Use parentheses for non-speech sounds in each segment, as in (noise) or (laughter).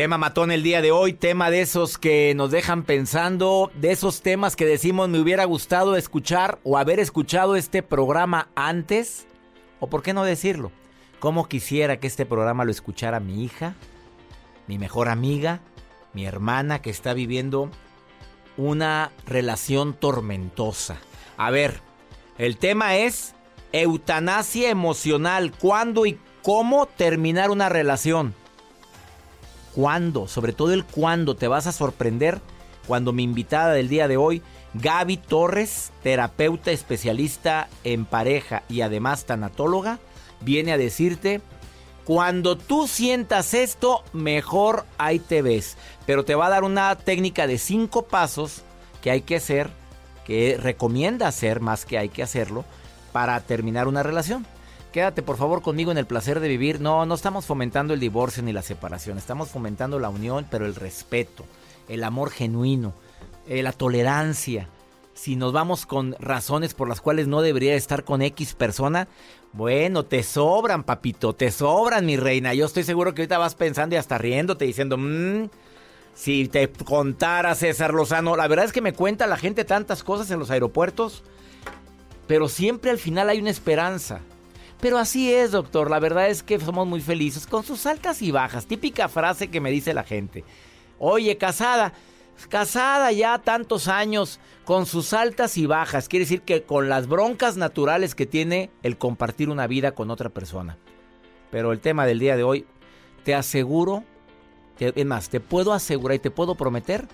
Tema matón el día de hoy, tema de esos que nos dejan pensando, de esos temas que decimos me hubiera gustado escuchar o haber escuchado este programa antes, o por qué no decirlo, cómo quisiera que este programa lo escuchara mi hija, mi mejor amiga, mi hermana que está viviendo una relación tormentosa. A ver, el tema es eutanasia emocional, ¿cuándo y cómo terminar una relación? Cuándo, sobre todo el cuándo, te vas a sorprender cuando mi invitada del día de hoy, Gaby Torres, terapeuta especialista en pareja y además tanatóloga, viene a decirte, cuando tú sientas esto, mejor ahí te ves. Pero te va a dar una técnica de cinco pasos que hay que hacer, que recomienda hacer más que hay que hacerlo, para terminar una relación. Quédate por favor conmigo en el placer de vivir. No, no estamos fomentando el divorcio ni la separación. Estamos fomentando la unión, pero el respeto, el amor genuino, eh, la tolerancia. Si nos vamos con razones por las cuales no debería estar con X persona, bueno, te sobran, papito, te sobran, mi reina. Yo estoy seguro que ahorita vas pensando y hasta riéndote diciendo, mmm, si te contara César Lozano, la verdad es que me cuenta la gente tantas cosas en los aeropuertos, pero siempre al final hay una esperanza. Pero así es, doctor. La verdad es que somos muy felices con sus altas y bajas. Típica frase que me dice la gente. Oye, casada, casada ya tantos años con sus altas y bajas. Quiere decir que con las broncas naturales que tiene el compartir una vida con otra persona. Pero el tema del día de hoy, te aseguro, es más, te puedo asegurar y te puedo prometer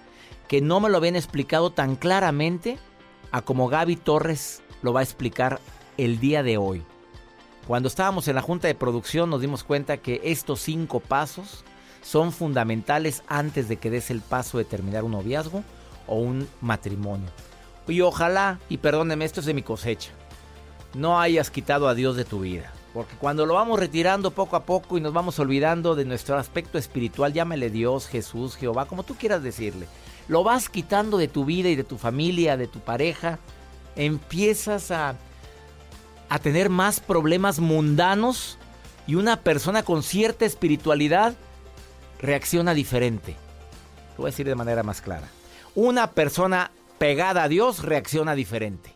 que no me lo habían explicado tan claramente a como Gaby Torres lo va a explicar el día de hoy. Cuando estábamos en la junta de producción nos dimos cuenta que estos cinco pasos son fundamentales antes de que des el paso de terminar un noviazgo o un matrimonio. Y ojalá, y perdóneme, esto es de mi cosecha, no hayas quitado a Dios de tu vida. Porque cuando lo vamos retirando poco a poco y nos vamos olvidando de nuestro aspecto espiritual, llámele Dios, Jesús, Jehová, como tú quieras decirle, lo vas quitando de tu vida y de tu familia, de tu pareja, empiezas a a tener más problemas mundanos y una persona con cierta espiritualidad reacciona diferente. Lo voy a decir de manera más clara. Una persona pegada a Dios reacciona diferente.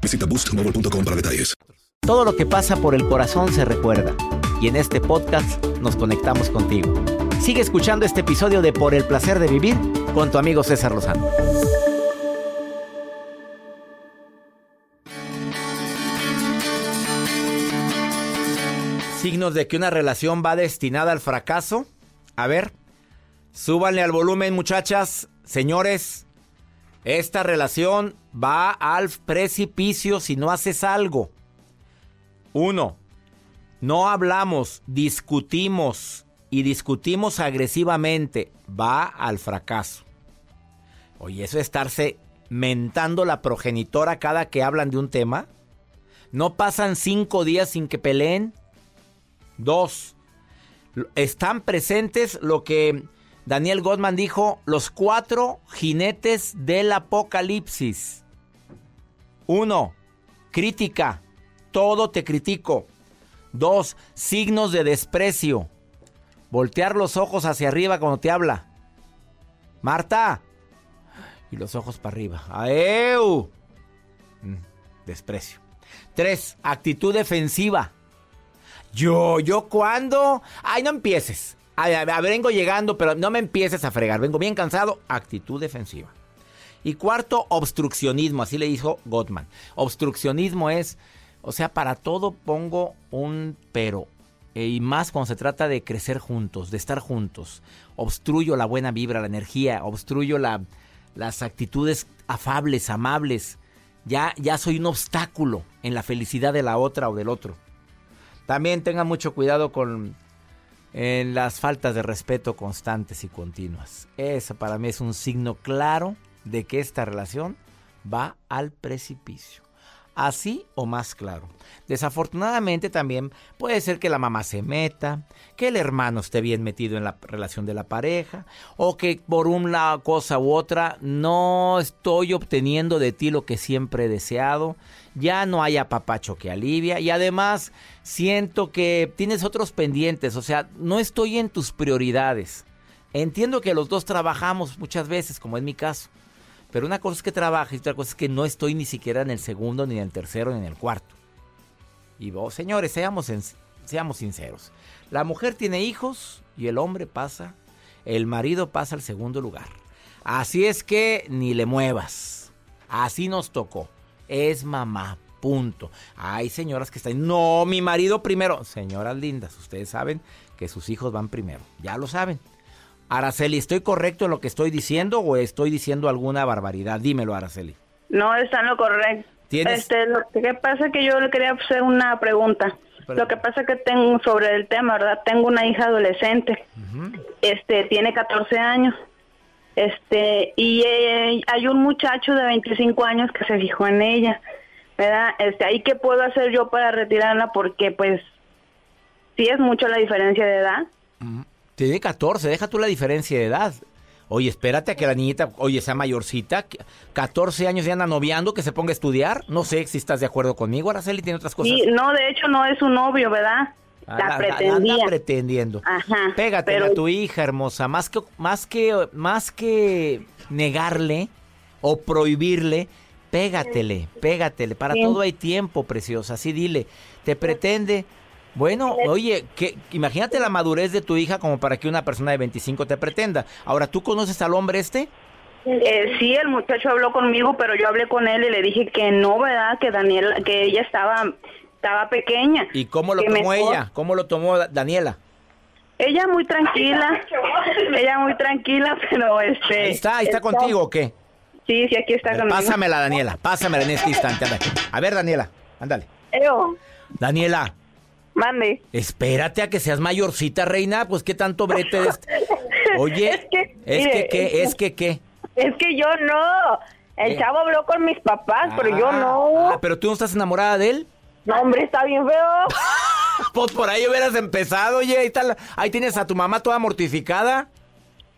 Visita boostmobile.com para detalles. Todo lo que pasa por el corazón se recuerda. Y en este podcast nos conectamos contigo. Sigue escuchando este episodio de Por el placer de vivir con tu amigo César Lozano. Signos de que una relación va destinada al fracaso. A ver, súbanle al volumen muchachas, señores. Esta relación va al precipicio si no haces algo. Uno, no hablamos, discutimos y discutimos agresivamente. Va al fracaso. Oye, eso es estarse mentando la progenitora cada que hablan de un tema. No pasan cinco días sin que peleen. Dos, están presentes lo que Daniel Goldman dijo, los cuatro jinetes del apocalipsis. Uno, crítica, todo te critico. Dos, signos de desprecio. Voltear los ojos hacia arriba cuando te habla. Marta. Y los ojos para arriba. ¡Aeu! Mm, desprecio. Tres, actitud defensiva. Yo, yo, ¿cuándo? Ay, no empieces. A, vengo llegando, pero no me empieces a fregar. Vengo bien cansado. Actitud defensiva. Y cuarto, obstruccionismo. Así le dijo Gottman. Obstruccionismo es, o sea, para todo pongo un pero. Eh, y más cuando se trata de crecer juntos, de estar juntos. Obstruyo la buena vibra, la energía. Obstruyo la, las actitudes afables, amables. Ya, ya soy un obstáculo en la felicidad de la otra o del otro. También tengan mucho cuidado con en las faltas de respeto constantes y continuas. Eso para mí es un signo claro de que esta relación va al precipicio. Así o más claro. Desafortunadamente también puede ser que la mamá se meta, que el hermano esté bien metido en la relación de la pareja, o que por una cosa u otra no estoy obteniendo de ti lo que siempre he deseado, ya no haya papacho que alivia y además siento que tienes otros pendientes, o sea, no estoy en tus prioridades. Entiendo que los dos trabajamos muchas veces, como es mi caso, pero una cosa es que trabaje y otra cosa es que no estoy ni siquiera en el segundo, ni en el tercero, ni en el cuarto. Y vos, señores, seamos, seamos sinceros. La mujer tiene hijos y el hombre pasa, el marido pasa al segundo lugar. Así es que ni le muevas. Así nos tocó es mamá. Punto. Hay señoras que están, no, mi marido primero. Señoras lindas, ustedes saben que sus hijos van primero. Ya lo saben. Araceli, ¿estoy correcto en lo que estoy diciendo o estoy diciendo alguna barbaridad? Dímelo, Araceli. No, está en lo correcto. Este, lo que pasa es que yo le quería hacer una pregunta. Lo que pasa es que tengo sobre el tema, ¿verdad? Tengo una hija adolescente. Este, tiene 14 años. Este, y eh, hay un muchacho de 25 años que se fijó en ella, ¿verdad? Este, ahí qué puedo hacer yo para retirarla porque pues sí es mucho la diferencia de edad. Tiene 14, deja tú la diferencia de edad. Oye, espérate a que la niñita, oye, sea mayorcita, 14 años ya anda noviando, que se ponga a estudiar. No sé si estás de acuerdo conmigo, Araceli, tiene otras cosas. Sí, no, de hecho no es su novio, ¿verdad? La, pretendía. pretendiendo. Ajá. Pégate a tu hija, hermosa. Más que, más que, más que negarle o prohibirle, pégatele, pégatele. Para todo hay tiempo, preciosa. Así dile. Te pretende. Bueno, oye, que, imagínate la madurez de tu hija como para que una persona de 25 te pretenda. Ahora, ¿tú conoces al hombre este? Eh, sí, el muchacho habló conmigo, pero yo hablé con él y le dije que no, ¿verdad? Que Daniel, que ella estaba estaba pequeña. ¿Y cómo lo tomó ella? ¿Cómo lo tomó Daniela? Ella muy tranquila, ella muy tranquila, (laughs) pero este... Ahí está, ahí está, contigo o qué? Sí, sí, aquí está conmigo. Pásamela, Daniela, pásamela en este instante. A ver, Daniela, ándale. Daniela. Mande. Espérate a que seas mayorcita, reina, pues qué tanto brete es... (laughs) Oye, es que, es que, ¿qué? Es que, ¿qué? Es que yo no. El chavo habló con mis papás, pero yo ah, no. Ah, pero tú no estás enamorada de él. No, hombre, está bien feo. (laughs) pues por ahí hubieras empezado, oye, ahí, ahí tienes a tu mamá toda mortificada.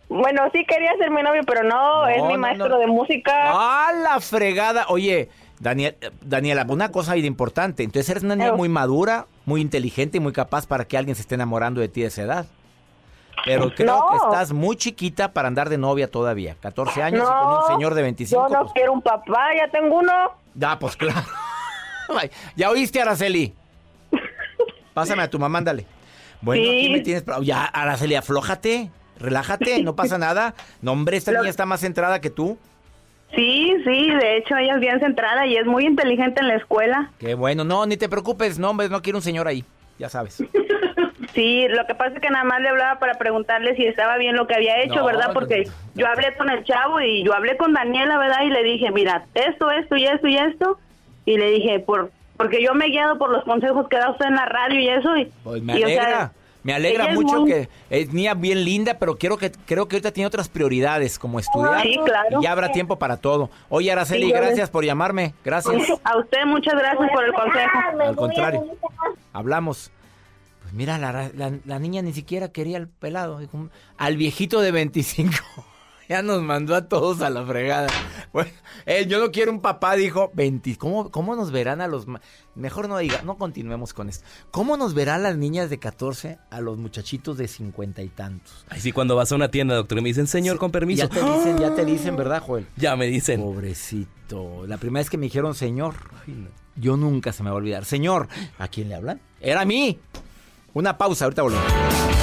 Bueno, sí quería ser mi novio, pero no, es mi maestro de música. ¡Ah, la fregada! Oye, Daniel, Daniela, una cosa importante. Entonces eres una niña muy madura, muy inteligente y muy capaz para que alguien se esté enamorando de ti de esa edad. Pero creo que estás muy chiquita para andar de novia todavía. 14 años y con un señor de 25. Yo no pues quiero un papá, ya tengo uno. Da, pues claro. (laughs) ¿Ya oíste, Araceli? Pásame a tu mamá, ándale. Bueno, aquí me tienes. Ya, Araceli, aflójate, relájate, no pasa nada. No, hombre, esta niña está más centrada que tú. Sí, sí, de hecho ella es bien centrada y es muy inteligente en la escuela. Qué bueno, no, ni te preocupes, no, hombre, no quiero un señor ahí, ya sabes. (laughs) Sí, lo que pasa es que nada más le hablaba para preguntarle si estaba bien lo que había hecho, ¿verdad? Porque yo hablé con el chavo y yo hablé con Daniela, ¿verdad? Y le dije, mira, esto, esto y esto y esto. Y le dije, por porque yo me he guiado por los consejos que da usted en la radio y eso. Y, pues me alegra. Me alegra mucho que es niña bien linda, pero quiero que creo que ahorita tiene otras prioridades como estudiar. Sí, claro. Y ya habrá tiempo para todo. Oye, Araceli, gracias por llamarme. Gracias. (laughs) A usted muchas gracias por el consejo. Al contrario. Hablamos. Pues mira, la, la niña ni siquiera quería el pelado. Al viejito de 25. (laughs) ya nos mandó a todos a la fregada. Bueno, yo no quiero un papá, dijo, 20, ¿cómo, ¿cómo nos verán a los... Mejor no diga, no continuemos con esto. ¿Cómo nos verán las niñas de 14 a los muchachitos de 50 y tantos? Ay, sí, cuando vas a una tienda, doctor, y me dicen, señor, con permiso. Ya te dicen, ya te dicen, ¿verdad, Joel? Ya me dicen. Pobrecito. La primera vez que me dijeron, señor, yo nunca se me va a olvidar. Señor, ¿a quién le hablan? Era a mí. Una pausa, ahorita volvemos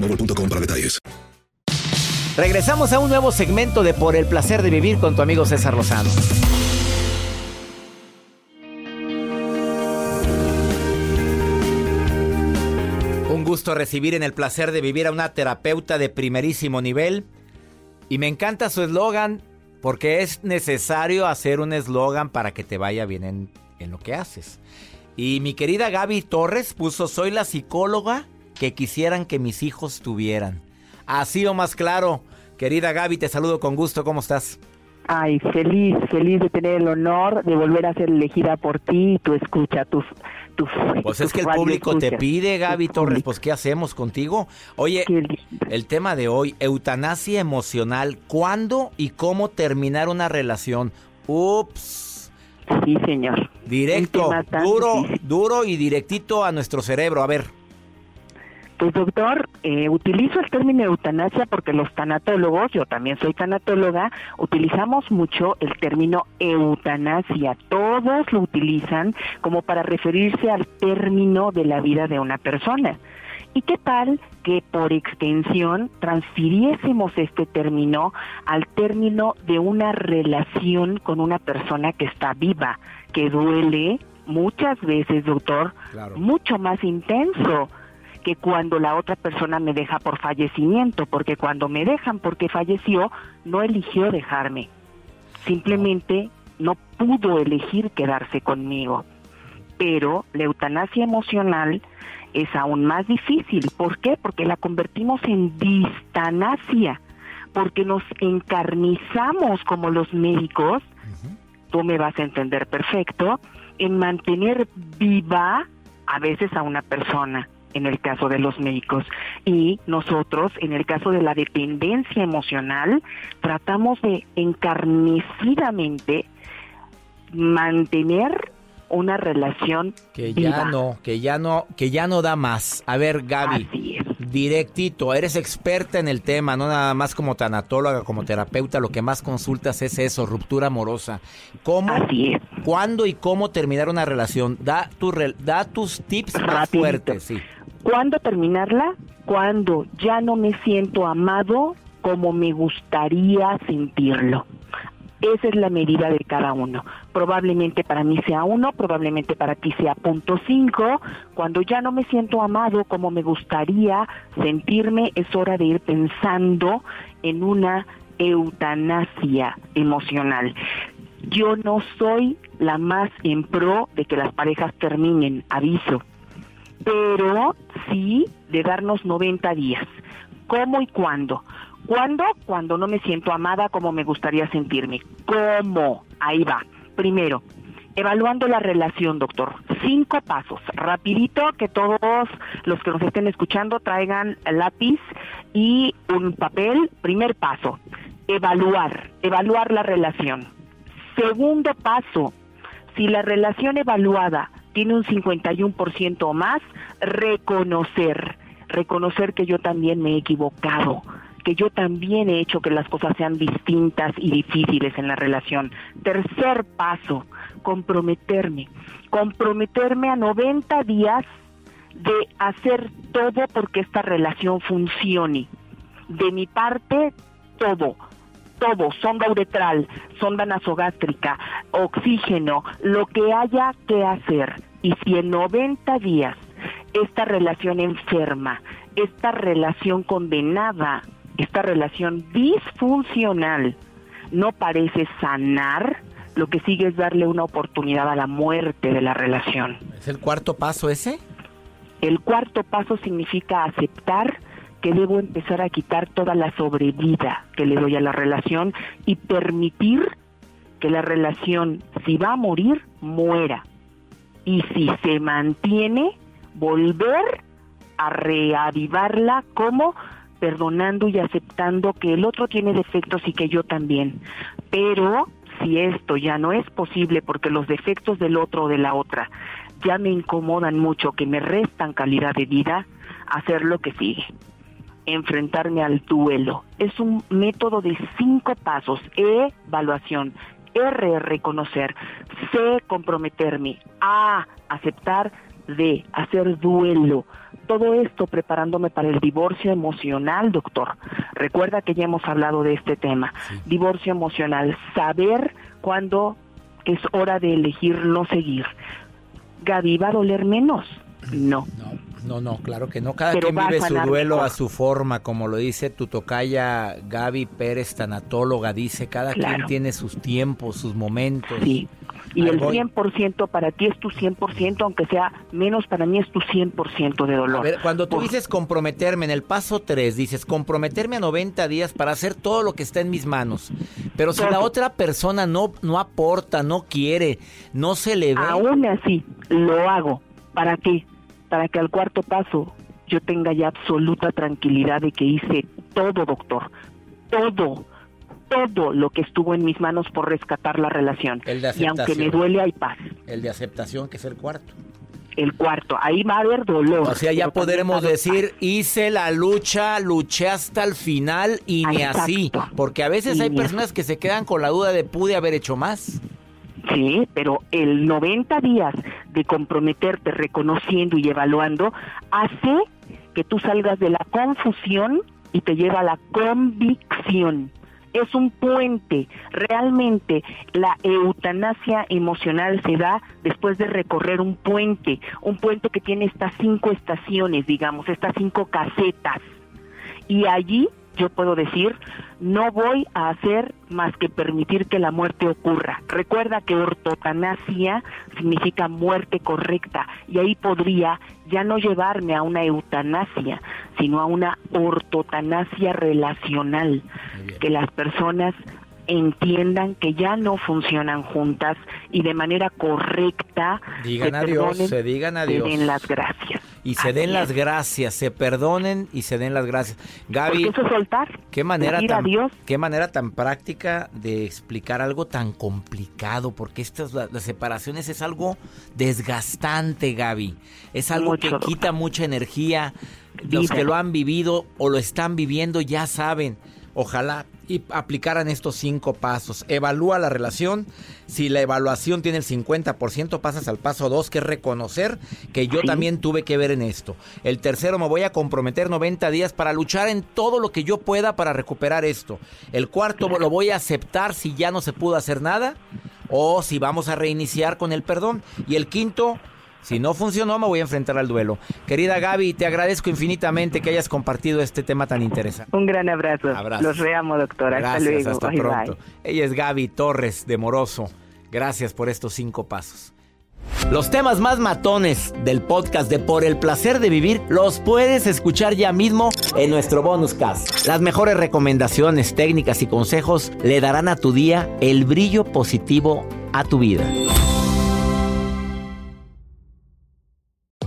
boostmobile.com para detalles. Regresamos a un nuevo segmento de Por el placer de vivir con tu amigo César Lozano. Un gusto recibir en el placer de vivir a una terapeuta de primerísimo nivel. Y me encanta su eslogan porque es necesario hacer un eslogan para que te vaya bien en, en lo que haces. Y mi querida Gaby Torres puso, soy la psicóloga que quisieran que mis hijos tuvieran. Así o más claro. Querida Gaby, te saludo con gusto. ¿Cómo estás? Ay, feliz, feliz de tener el honor de volver a ser elegida por ti y tu escucha, tus... Tu, pues es que el público te pide, Gaby Torres, pues ¿qué hacemos contigo? Oye, el tema de hoy, eutanasia emocional, ¿cuándo y cómo terminar una relación? Ups. Sí, señor. Directo, duro, duro y directito a nuestro cerebro. A ver. Pues doctor, eh, utilizo el término eutanasia porque los tanatólogos, yo también soy tanatóloga, utilizamos mucho el término eutanasia. Todos lo utilizan como para referirse al término de la vida de una persona. ¿Y qué tal que por extensión transfiriésemos este término al término de una relación con una persona que está viva, que duele muchas veces, doctor, mucho más intenso? Que cuando la otra persona me deja por fallecimiento, porque cuando me dejan porque falleció, no eligió dejarme. Simplemente no pudo elegir quedarse conmigo. Pero la eutanasia emocional es aún más difícil. ¿Por qué? Porque la convertimos en distanasia, porque nos encarnizamos como los médicos, tú me vas a entender perfecto, en mantener viva a veces a una persona en el caso de los médicos. Y nosotros, en el caso de la dependencia emocional, tratamos de encarnecidamente mantener una relación que ya no, que ya no, que ya no da más. A ver, Gaby, directito, eres experta en el tema, no nada más como tanatóloga, como terapeuta, lo que más consultas es eso, ruptura amorosa. ¿Cómo, cuándo y cómo terminar una relación? Da tu da tus tips más fuertes, sí. ¿Cuándo terminarla? Cuando ya no me siento amado como me gustaría sentirlo. Esa es la medida de cada uno. Probablemente para mí sea uno, probablemente para ti sea punto cinco. Cuando ya no me siento amado como me gustaría sentirme, es hora de ir pensando en una eutanasia emocional. Yo no soy la más en pro de que las parejas terminen, aviso, pero sí de darnos 90 días. ¿Cómo y cuándo? ¿Cuándo? Cuando no me siento amada como me gustaría sentirme. ¿Cómo? Ahí va. Primero, evaluando la relación, doctor. Cinco pasos. Rapidito, que todos los que nos estén escuchando traigan lápiz y un papel. Primer paso, evaluar, evaluar la relación. Segundo paso, si la relación evaluada tiene un 51% o más, reconocer, reconocer que yo también me he equivocado, que yo también he hecho que las cosas sean distintas y difíciles en la relación. Tercer paso, comprometerme, comprometerme a 90 días de hacer todo porque esta relación funcione. De mi parte, todo todo, sonda uretral, sonda nasogástrica, oxígeno, lo que haya que hacer. Y si en 90 días esta relación enferma, esta relación condenada, esta relación disfuncional no parece sanar, lo que sigue es darle una oportunidad a la muerte de la relación. ¿Es el cuarto paso ese? El cuarto paso significa aceptar que debo empezar a quitar toda la sobrevida que le doy a la relación y permitir que la relación, si va a morir, muera. Y si se mantiene, volver a reavivarla como perdonando y aceptando que el otro tiene defectos y que yo también. Pero si esto ya no es posible porque los defectos del otro o de la otra ya me incomodan mucho, que me restan calidad de vida, hacer lo que sigue enfrentarme al duelo. Es un método de cinco pasos. E, evaluación. R, reconocer. C, comprometerme. A, aceptar. D, hacer duelo. Todo esto preparándome para el divorcio emocional, doctor. Recuerda que ya hemos hablado de este tema. Divorcio emocional. Saber cuándo es hora de elegir no seguir. Gaby, ¿va a doler menos? No. no. No, no, claro que no. Cada quien vive su duelo a su forma, como lo dice tu tocaya Gaby Pérez, tanatóloga, dice, cada quien tiene sus tiempos, sus momentos. Sí, y el 100% para ti es tu 100%, aunque sea menos, para mí es tu 100% de dolor. A ver, cuando tú dices comprometerme, en el paso 3 dices comprometerme a 90 días para hacer todo lo que está en mis manos. Pero si la otra persona no, no aporta, no quiere, no se le ve... Aún así, lo hago. ¿Para qué? Para que al cuarto paso yo tenga ya absoluta tranquilidad de que hice todo, doctor, todo, todo lo que estuvo en mis manos por rescatar la relación. y aunque me duele, hay paz. El de aceptación, que es el cuarto. El cuarto, ahí va a haber dolor. O sea, ya podremos decir, hice la lucha, luché hasta el final y ni así. Porque a veces hay personas que se quedan con la duda de pude haber hecho más. Sí, pero el 90 días de comprometerte reconociendo y evaluando hace que tú salgas de la confusión y te lleva a la convicción. Es un puente. Realmente la eutanasia emocional se da después de recorrer un puente, un puente que tiene estas cinco estaciones, digamos, estas cinco casetas. Y allí yo puedo decir, no voy a hacer más que permitir que la muerte ocurra. Recuerda que ortotanasia significa muerte correcta y ahí podría ya no llevarme a una eutanasia, sino a una ortotanasia relacional, que las personas entiendan que ya no funcionan juntas y de manera correcta digan adiós, se digan adiós. den las gracias. Y se den las gracias, se perdonen y se den las gracias. Gaby, eso soltar. Qué manera tan qué manera tan práctica de explicar algo tan complicado, porque estas las, separaciones es algo desgastante, Gaby. Es algo que quita mucha energía. Los que lo han vivido o lo están viviendo ya saben. Ojalá y aplicaran estos cinco pasos. Evalúa la relación. Si la evaluación tiene el 50%, pasas al paso 2, que es reconocer que yo también tuve que ver en esto. El tercero, me voy a comprometer 90 días para luchar en todo lo que yo pueda para recuperar esto. El cuarto, lo voy a aceptar si ya no se pudo hacer nada o si vamos a reiniciar con el perdón. Y el quinto, si no funcionó, me voy a enfrentar al duelo. Querida Gaby, te agradezco infinitamente que hayas compartido este tema tan interesante. Un gran abrazo. Los veamos, doctora. Gracias, hasta luego. Hasta pronto. Ella es Gaby Torres de Moroso. Gracias por estos cinco pasos. Los temas más matones del podcast de Por el placer de vivir los puedes escuchar ya mismo en nuestro bonus cast. Las mejores recomendaciones, técnicas y consejos le darán a tu día el brillo positivo a tu vida.